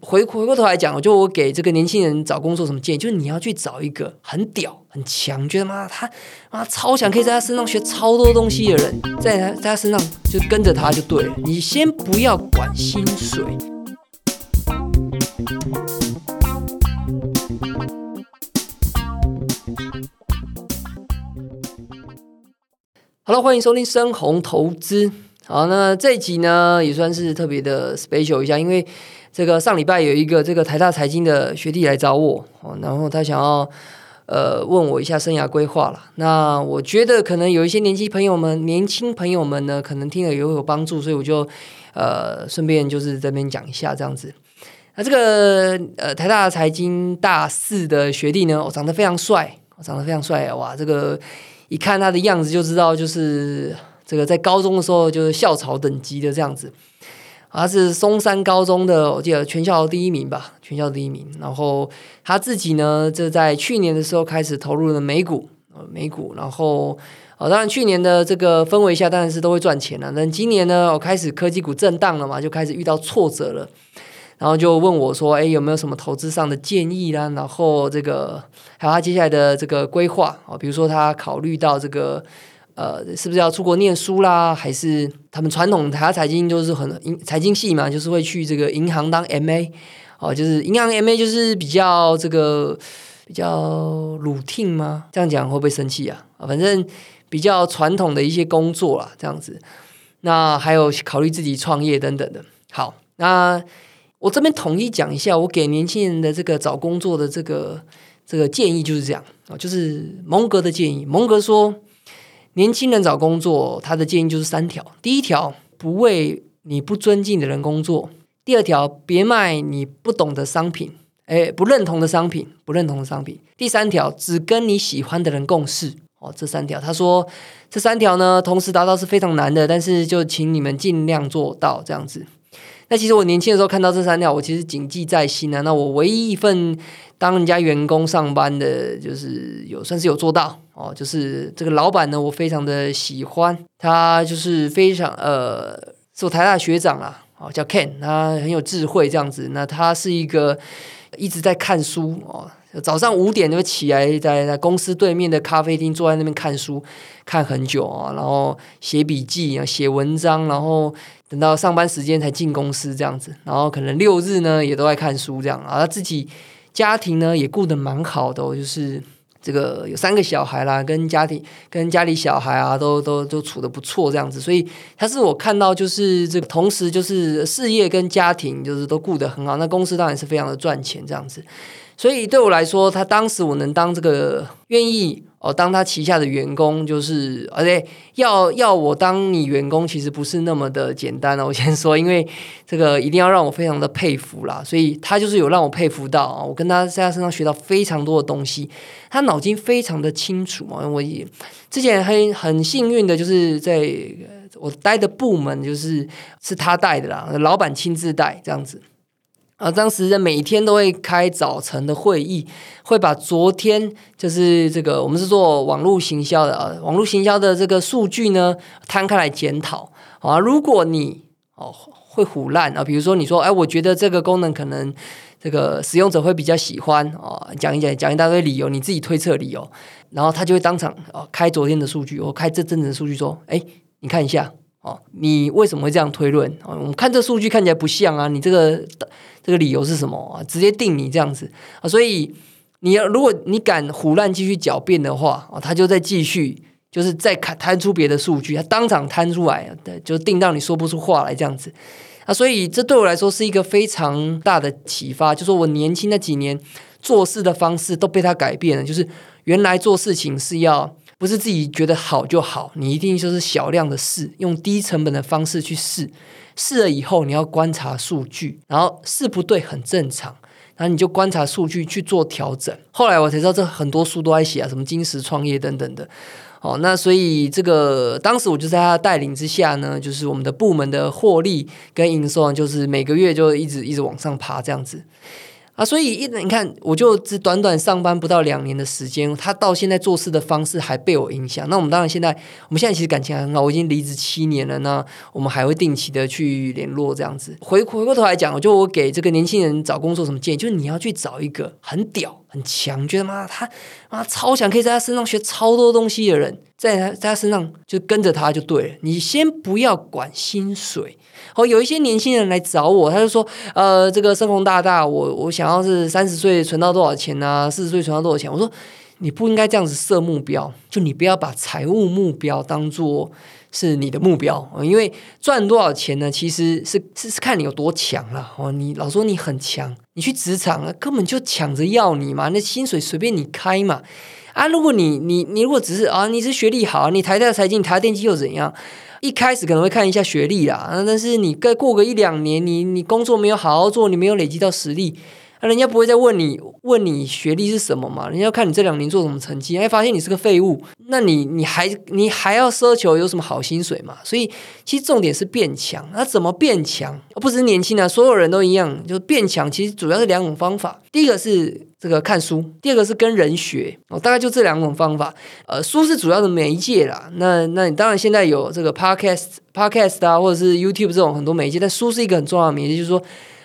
回回过头来讲，就我给这个年轻人找工作什么建议，就是你要去找一个很屌、很强，觉得妈他妈超强，可以在他身上学超多东西的人，在他在他身上就跟着他就对了。你先不要管薪水。Hello，欢迎收听深红投资。好，那这一集呢也算是特别的 special 一下，因为。这个上礼拜有一个这个台大财经的学弟来找我哦，然后他想要呃问我一下生涯规划了。那我觉得可能有一些年轻朋友们、年轻朋友们呢，可能听了也会有帮助，所以我就呃顺便就是这边讲一下这样子。那这个呃台大财经大四的学弟呢，我长得非常帅，长得非常帅哇！这个一看他的样子就知道，就是这个在高中的时候就是校草等级的这样子。他是松山高中的，我记得全校第一名吧，全校第一名。然后他自己呢，就在去年的时候开始投入了美股，呃，美股。然后，呃，当然去年的这个氛围下，当然是都会赚钱了。但今年呢，我开始科技股震荡了嘛，就开始遇到挫折了。然后就问我说：“哎，有没有什么投资上的建议啦？然后这个还有他接下来的这个规划啊，比如说他考虑到这个。”呃，是不是要出国念书啦？还是他们传统台下财经就是很财经系嘛，就是会去这个银行当 M A 哦，就是银行 M A 就是比较这个比较 routine 吗？这样讲会不会生气啊？反正比较传统的一些工作啦，这样子。那还有考虑自己创业等等的。好，那我这边统一讲一下，我给年轻人的这个找工作的这个这个建议就是这样啊，就是蒙格的建议。蒙格说。年轻人找工作，他的建议就是三条：第一条，不为你不尊敬的人工作；第二条，别卖你不懂的商品，哎，不认同的商品，不认同的商品；第三条，只跟你喜欢的人共事。哦，这三条，他说这三条呢，同时达到是非常难的，但是就请你们尽量做到这样子。那其实我年轻的时候看到这三条，我其实谨记在心啊。那我唯一一份当人家员工上班的，就是有算是有做到哦。就是这个老板呢，我非常的喜欢他，就是非常呃，是我台大学长啦，哦，叫 Ken，他很有智慧这样子。那他是一个一直在看书哦，早上五点就起来，在在公司对面的咖啡厅坐在那边看书，看很久啊，然后写笔记啊，写文章，然后。等到上班时间才进公司这样子，然后可能六日呢也都在看书这样啊。他自己家庭呢也顾得蛮好的，就是这个有三个小孩啦，跟家庭跟家里小孩啊都都都处的不错这样子。所以他是我看到就是这个同时就是事业跟家庭就是都顾得很好，那公司当然是非常的赚钱这样子。所以对我来说，他当时我能当这个愿意哦，当他旗下的员工，就是而且要要我当你员工，其实不是那么的简单哦。我先说，因为这个一定要让我非常的佩服啦。所以他就是有让我佩服到啊，我跟他在他身上学到非常多的东西，他脑筋非常的清楚嘛。我也之前很很幸运的，就是在我待的部门，就是是他带的啦，老板亲自带这样子。啊，当时的每天都会开早晨的会议，会把昨天就是这个我们是做网络行销的啊，网络行销的这个数据呢摊开来检讨啊。如果你哦会唬烂啊，比如说你说哎，我觉得这个功能可能这个使用者会比较喜欢啊，讲一讲讲一大堆理由，你自己推测理由，然后他就会当场哦开昨天的数据，我开这阵子的数据说，哎，你看一下。哦，你为什么会这样推论？哦，我们看这数据看起来不像啊，你这个这个理由是什么啊？直接定你这样子啊，所以你要如果你敢胡乱继续狡辩的话啊，他就再继续就是再看摊出别的数据，他当场摊出来，对，就定到你说不出话来这样子啊，所以这对我来说是一个非常大的启发，就说我年轻那几年做事的方式都被他改变了，就是原来做事情是要。不是自己觉得好就好，你一定就是小量的试，用低成本的方式去试，试了以后你要观察数据，然后试不对很正常，然后你就观察数据去做调整。后来我才知道，这很多书都在写啊，什么金石创业等等的。哦，那所以这个当时我就在他带领之下呢，就是我们的部门的获利跟营收，就是每个月就一直一直往上爬这样子。啊，所以一你看，我就只短短上班不到两年的时间，他到现在做事的方式还被我影响。那我们当然现在，我们现在其实感情很好，我已经离职七年了。那我们还会定期的去联络，这样子。回回过头来讲，我就我给这个年轻人找工作什么建议，就是你要去找一个很屌、很强，觉得妈他妈超强，可以在他身上学超多东西的人，在他在他身上就跟着他就对了。你先不要管薪水。哦，有一些年轻人来找我，他就说，呃，这个深红大大，我我想要是三十岁存到多少钱呢？四十岁存到多少钱？我说，你不应该这样子设目标，就你不要把财务目标当做是你的目标，因为赚多少钱呢，其实是是是看你有多强了。哦，你老说你很强，你去职场啊，根本就抢着要你嘛，那薪水随便你开嘛。啊，如果你你你如果只是啊，你是学历好，你台大财经，台电机又怎样？一开始可能会看一下学历啦，但是你再过个一两年，你你工作没有好好做，你没有累积到实力，那人家不会再问你问你学历是什么嘛？人家要看你这两年做什么成绩，哎，发现你是个废物，那你你还你还要奢求有什么好薪水嘛？所以其实重点是变强，那怎么变强？不是年轻的，所有人都一样，就变强。其实主要是两种方法，第一个是。这个看书，第二个是跟人学哦，大概就这两种方法。呃，书是主要的媒介啦。那那你当然现在有这个 podcast podcast 啊，或者是 YouTube 这种很多媒介，但书是一个很重要的媒介，就是说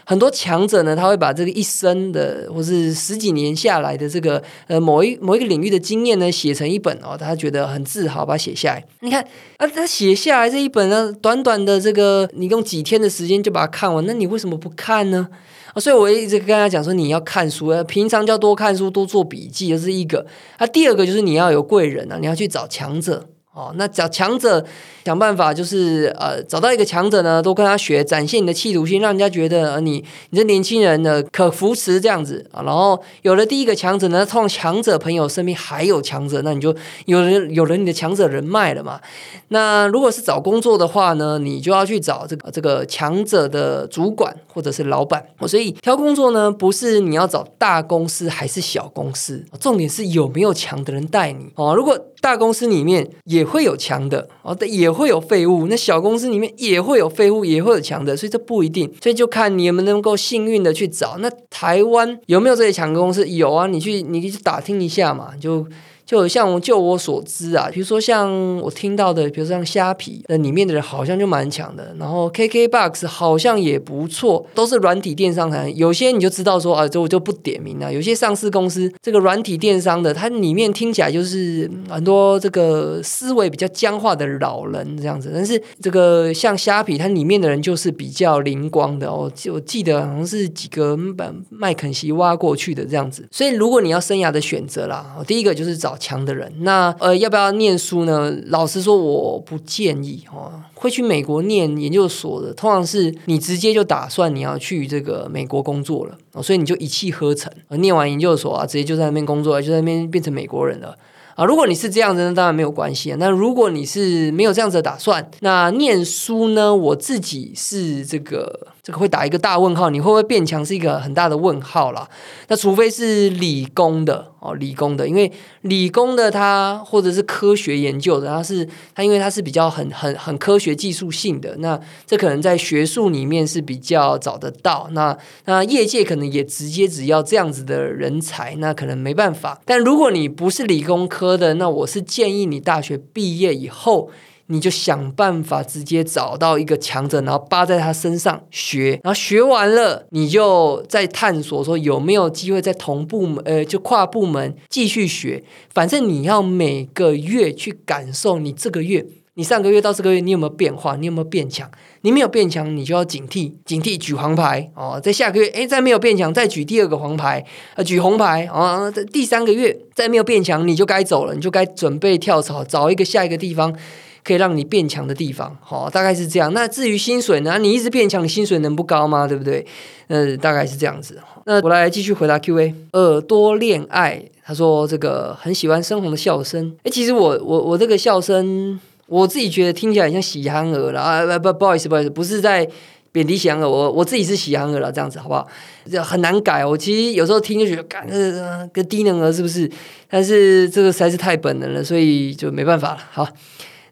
很多强者呢，他会把这个一生的或是十几年下来的这个呃某一某一个领域的经验呢，写成一本哦，他觉得很自豪，把它写下来。你看啊，他写下来这一本呢，短短的这个你用几天的时间就把它看完，那你为什么不看呢？啊，所以我一直跟大家讲说，你要看书，平常就要多看书，多做笔记，这是一个。啊，第二个就是你要有贵人啊，你要去找强者。哦，那找强者想办法，就是呃，找到一个强者呢，多跟他学，展现你的企图心，让人家觉得呃，你你这年轻人呢可扶持这样子啊。然后有了第一个强者呢，从强者朋友身边还有强者，那你就有人有了你的强者人脉了嘛。那如果是找工作的话呢，你就要去找这个这个强者的主管或者是老板。所以挑工作呢，不是你要找大公司还是小公司，重点是有没有强的人带你哦。如果大公司里面也会有强的哦，但也会有废物。那小公司里面也会有废物，也会有强的，所以这不一定。所以就看你们能够幸运的去找。那台湾有没有这些强公司？有啊，你去，你去打听一下嘛，就。就像就我所知啊，比如说像我听到的，比如说像虾皮那里面的人好像就蛮强的，然后 KKBOX 好像也不错，都是软体电商。有些你就知道说啊，这我就不点名了。有些上市公司这个软体电商的，它里面听起来就是很多这个思维比较僵化的老人这样子。但是这个像虾皮，它里面的人就是比较灵光的哦。我记得好像是几个把麦肯锡挖过去的这样子。所以如果你要生涯的选择啦，第一个就是找。强的人，那呃，要不要念书呢？老实说，我不建议哦。会去美国念研究所的，通常是你直接就打算你要去这个美国工作了，所以你就一气呵成，念完研究所啊，直接就在那边工作，就在那边变成美国人了。啊，如果你是这样子，那当然没有关系啊。那如果你是没有这样子的打算，那念书呢？我自己是这个这个会打一个大问号，你会不会变强是一个很大的问号啦。那除非是理工的哦，理工的，因为理工的它或者是科学研究的，它是它因为它是比较很很很科学技术性的，那这可能在学术里面是比较找得到。那那业界可能也直接只要这样子的人才，那可能没办法。但如果你不是理工科，的那我是建议你大学毕业以后，你就想办法直接找到一个强者，然后扒在他身上学，然后学完了，你就再探索说有没有机会在同部门，呃，就跨部门继续学。反正你要每个月去感受你这个月。你上个月到这个月，你有没有变化？你有没有变强？你没有变强，你就要警惕，警惕举黄牌哦。在下个月，哎，再没有变强，再举第二个黄牌，呃，举红牌啊。在第三个月，再没有变强，你就该走了，你就该准备跳槽，找一个下一个地方可以让你变强的地方。好，大概是这样。那至于薪水呢？你一直变强，你薪水能不高吗？对不对？呃，大概是这样子。那我来继续回答 Q&A。耳朵恋爱，他说这个很喜欢深红的笑声。哎，其实我我我这个笑声。我自己觉得听起来像喜憨儿了啊！不不好意思不好意思，不是在贬低喜憨儿，我我自己是喜憨儿了，这样子好不好？这很难改。我其实有时候听就觉得，干这个低能儿是不是？但是这个实在是太本能了，所以就没办法了。好，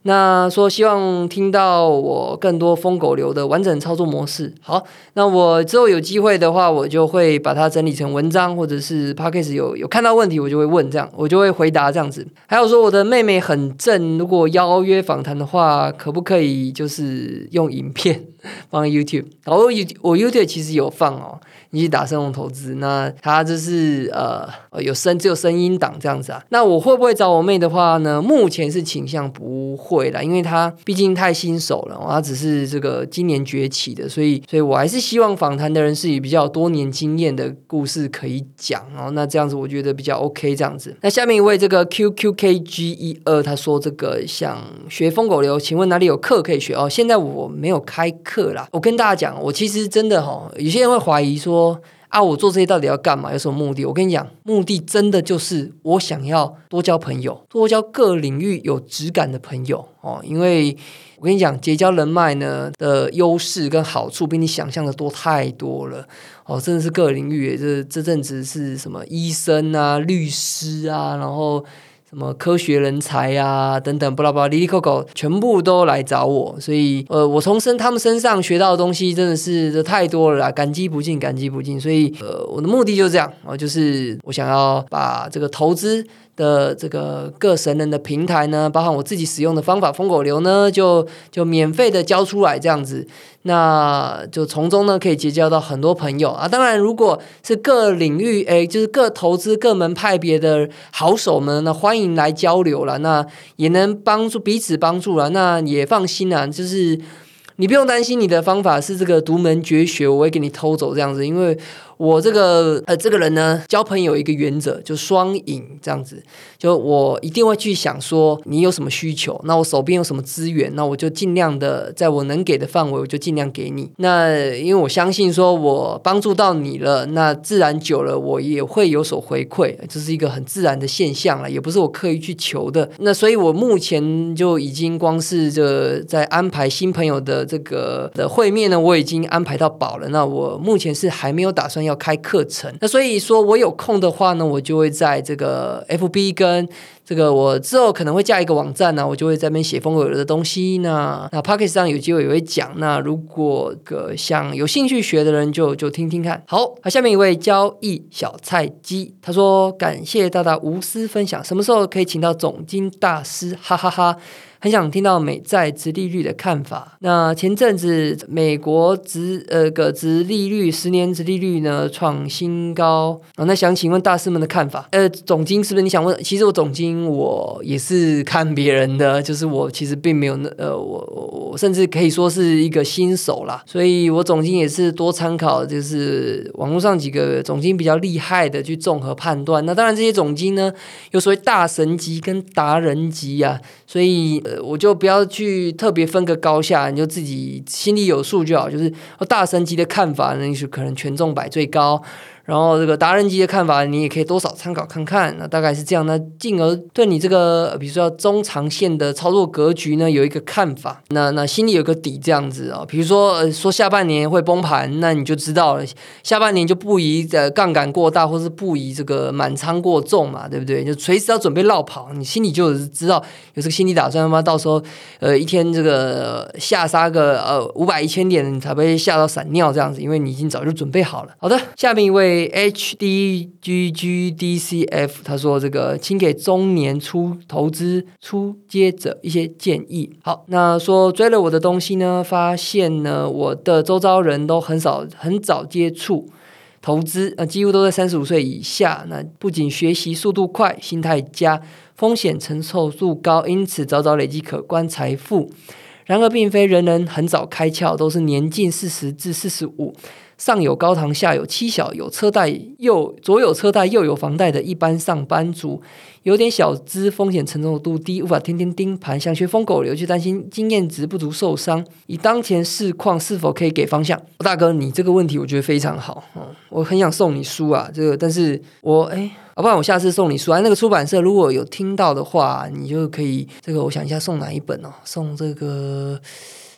那说希望听到我更多疯狗流的完整操作模式。好，那我之后有机会的话，我就会把它整理成文章，或者是 p o d c a s 有有看到问题，我就会问这样，我就会回答这样子。还有说我的妹妹很正，如果邀约访谈的话，可不可以就是用影片放 YouTube？然后我 YouTube 其实有放哦。你去打生龙投资，那它就是呃有声只有声音档这样子啊。那我会不会找我妹的话呢？目前是倾向不会啦，因为她毕竟太新手了，她只是这个今年崛起的，所以所以我还是希望访谈的人是以比较多年经验的故事可以讲哦。那这样子我觉得比较 OK 这样子。那下面一位这个 QQKG 一二他说这个想学疯狗流，请问哪里有课可以学哦？现在我没有开课啦。我跟大家讲，我其实真的哈，有些人会怀疑说。说啊，我做这些到底要干嘛？有什么目的？我跟你讲，目的真的就是我想要多交朋友，多交各领域有质感的朋友哦。因为我跟你讲，结交人脉呢的优势跟好处，比你想象的多太多了哦。真的是各领域，这这阵子是什么医生啊、律师啊，然后。什么科学人才呀，等等，巴拉巴拉，里里扣扣，全部都来找我，所以，呃，我从身他们身上学到的东西真的是这太多了啦，感激不尽，感激不尽。所以，呃，我的目的就是这样，啊，就是我想要把这个投资。的这个各神人的平台呢，包含我自己使用的方法，疯狗流呢，就就免费的交出来这样子，那就从中呢可以结交到很多朋友啊。当然，如果是各领域诶，就是各投资各门派别的好手们，那欢迎来交流了，那也能帮助彼此帮助了，那也放心啊，就是你不用担心你的方法是这个独门绝学，我会给你偷走这样子，因为。我这个呃，这个人呢，交朋友一个原则就双赢这样子，就我一定会去想说你有什么需求，那我手边有什么资源，那我就尽量的在我能给的范围，我就尽量给你。那因为我相信说我帮助到你了，那自然久了我也会有所回馈，这是一个很自然的现象了，也不是我刻意去求的。那所以我目前就已经光是这在安排新朋友的这个的会面呢，我已经安排到饱了。那我目前是还没有打算要。要开课程，那所以说我有空的话呢，我就会在这个 FB 跟这个我之后可能会架一个网站呢，我就会在那边写风格的东西。那那 p o c k e t 上有机会也会讲。那如果个想有兴趣学的人，就就听听看。好，那下面一位交易小菜鸡，他说感谢大大无私分享，什么时候可以请到总经大师？哈哈哈。很想听到美债殖利率的看法。那前阵子美国殖呃个殖利率十年殖利率呢创新高啊，那想请问大师们的看法？呃，总经是不是你想问？其实我总经我也是看别人的，就是我其实并没有那呃我我甚至可以说是一个新手啦，所以我总经也是多参考，就是网络上几个总经比较厉害的去综合判断。那当然这些总经呢有所谓大神级跟达人级啊，所以。我就不要去特别分个高下，你就自己心里有数就好。就是大神级的看法，那是可能权重摆最高。然后这个达人级的看法，你也可以多少参考看看，那大概是这样。那进而对你这个，比如说中长线的操作格局呢，有一个看法。那那心里有个底，这样子啊。比如说呃说下半年会崩盘，那你就知道了，下半年就不宜呃杠杆过大，或是不宜这个满仓过重嘛，对不对？就随时要准备绕跑，你心里就知道有这个心理打算吗？到时候呃一天这个下杀个呃五百一千点，你才被吓到闪尿这样子，因为你已经早就准备好了。好的，下面一位。H D G G D C F，他说：“这个，请给中年初投资初阶者一些建议。”好，那说追了我的东西呢，发现呢，我的周遭人都很少很早接触投资，呃，几乎都在三十五岁以下。那不仅学习速度快，心态佳，风险承受度高，因此早早累积可观财富。然而，并非人人很早开窍，都是年近四十至四十五。上有高堂，下有妻小，有车贷，右左有车贷，右有房贷的一般上班族，有点小资，风险承受度低，无法天天盯盘，想学疯狗流，却担心经验值不足受伤。以当前市况，是否可以给方向？大哥，你这个问题我觉得非常好，我很想送你书啊，这个，但是我哎，要不然我下次送你书啊。那个出版社如果有听到的话，你就可以这个，我想一下送哪一本哦？送这个。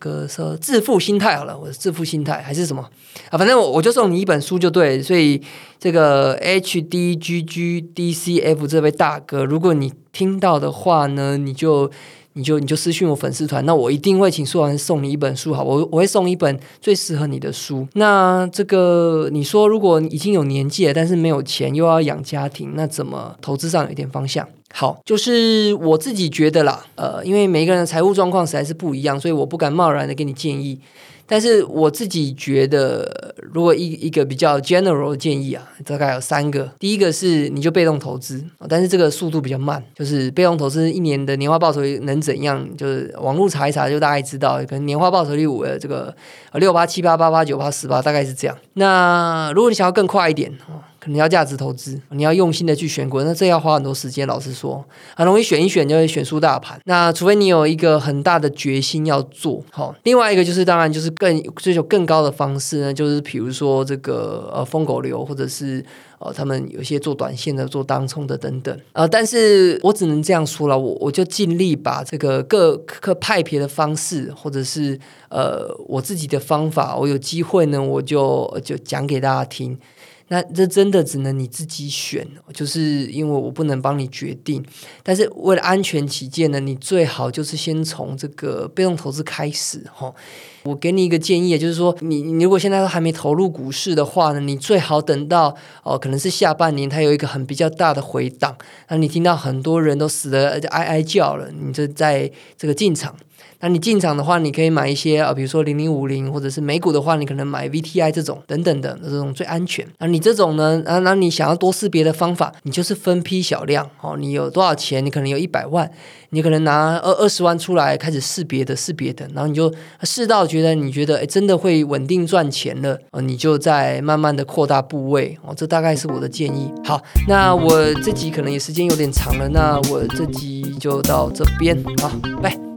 个说致富心态好了，我的致富心态还是什么啊？反正我我就送你一本书就对。所以这个 H D G G D C F 这位大哥，如果你听到的话呢，你就你就你就私信我粉丝团，那我一定会请苏老师送你一本书，好，我我会送一本最适合你的书。那这个你说，如果已经有年纪了，但是没有钱又要养家庭，那怎么投资上有一点方向？好，就是我自己觉得啦，呃，因为每个人的财务状况实在是不一样，所以我不敢贸然的给你建议。但是我自己觉得，如果一一个比较 general 的建议啊，大概有三个。第一个是你就被动投资，但是这个速度比较慢，就是被动投资一年的年化报酬率能怎样？就是网络查一查就大概知道，可能年化报酬率五这个六八七八八八九八十八，大概是这样。那如果你想要更快一点可能要价值投资，你要用心的去选股，那这要花很多时间。老实说，很容易选一选就会选输大盘。那除非你有一个很大的决心要做好。另外一个就是，当然就是更追求更高的方式呢，就是比如说这个呃疯狗流，或者是呃他们有些做短线的、做当冲的等等。呃，但是我只能这样说了，我我就尽力把这个各各派别的方式，或者是呃我自己的方法，我有机会呢，我就就讲给大家听。那这真的只能你自己选，就是因为我不能帮你决定。但是为了安全起见呢，你最好就是先从这个被动投资开始哈。我给你一个建议，就是说你你如果现在都还没投入股市的话呢，你最好等到哦，可能是下半年它有一个很比较大的回档，那你听到很多人都死的哀哀叫了，你就在这个进场。那你进场的话，你可以买一些啊，比如说零零五零，或者是美股的话，你可能买 VTI 这种等等的这种最安全。那你这种呢，啊，那你想要多识别的方法，你就是分批小量哦。你有多少钱？你可能有一百万，你可能拿二二十万出来开始识别的识别的，然后你就试到觉得你觉得哎真的会稳定赚钱了哦，你就再慢慢的扩大部位哦。这大概是我的建议。好，那我这集可能也时间有点长了，那我这集就到这边好，拜。